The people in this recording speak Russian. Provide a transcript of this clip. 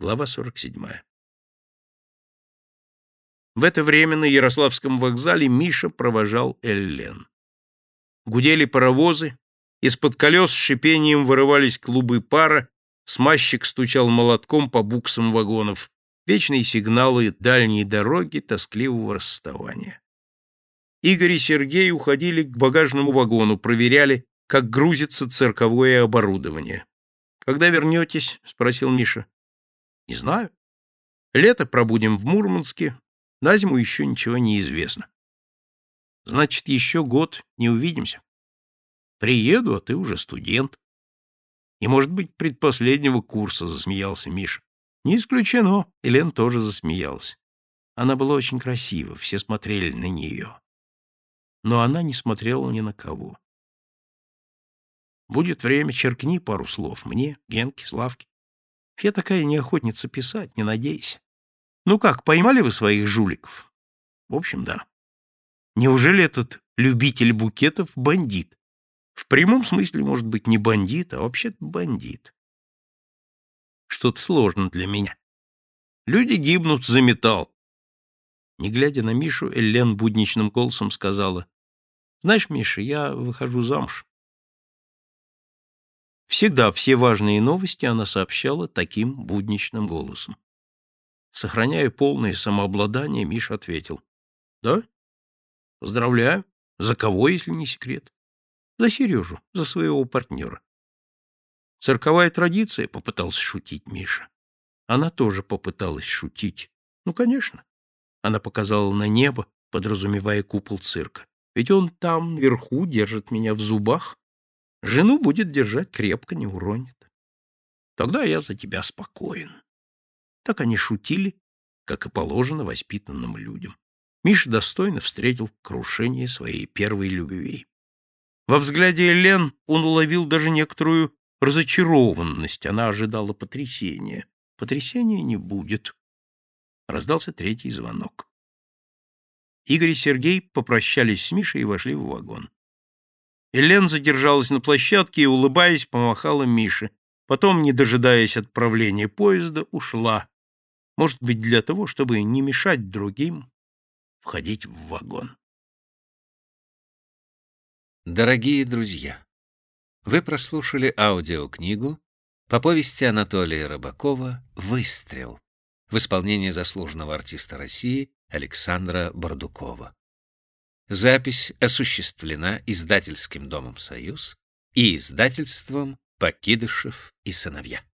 Глава 47. В это время на Ярославском вокзале Миша провожал Эллен. Гудели паровозы, из-под колес с шипением вырывались клубы пара, смазчик стучал молотком по буксам вагонов, вечные сигналы дальней дороги, тоскливого расставания. Игорь и Сергей уходили к багажному вагону, проверяли, как грузится цирковое оборудование. «Когда вернетесь?» — спросил Миша. Не знаю. Лето пробудем в Мурманске, на зиму еще ничего не известно. Значит, еще год не увидимся. Приеду, а ты уже студент. И, может быть, предпоследнего курса, — засмеялся Миша. Не исключено. Елена тоже засмеялась. Она была очень красива, все смотрели на нее. Но она не смотрела ни на кого. Будет время, черкни пару слов мне, Генке, Славке. Я такая не охотница писать, не надейся. Ну как, поймали вы своих жуликов? В общем, да. Неужели этот любитель букетов бандит? В прямом смысле, может быть, не бандит, а вообще-то бандит. Что-то сложно для меня. Люди гибнут за металл. Не глядя на Мишу, Эллен будничным голосом сказала, «Знаешь, Миша, я выхожу замуж. Всегда все важные новости она сообщала таким будничным голосом. Сохраняя полное самообладание, Миша ответил. — Да? — Поздравляю. За кого, если не секрет? — За Сережу, за своего партнера. Цирковая традиция, — попытался шутить Миша. Она тоже попыталась шутить. Ну, конечно. Она показала на небо, подразумевая купол цирка. Ведь он там, наверху, держит меня в зубах, Жену будет держать крепко, не уронит. Тогда я за тебя спокоен. Так они шутили, как и положено воспитанным людям. Миша достойно встретил крушение своей первой любви. Во взгляде Элен он уловил даже некоторую разочарованность. Она ожидала потрясения. Потрясения не будет. Раздался третий звонок. Игорь и Сергей попрощались с Мишей и вошли в вагон. Элен задержалась на площадке и, улыбаясь, помахала Мише. Потом, не дожидаясь отправления поезда, ушла. Может быть, для того, чтобы не мешать другим входить в вагон. Дорогие друзья, вы прослушали аудиокнигу по повести Анатолия Рыбакова «Выстрел» в исполнении заслуженного артиста России Александра Бардукова. Запись осуществлена издательским домом «Союз» и издательством «Покидышев и сыновья».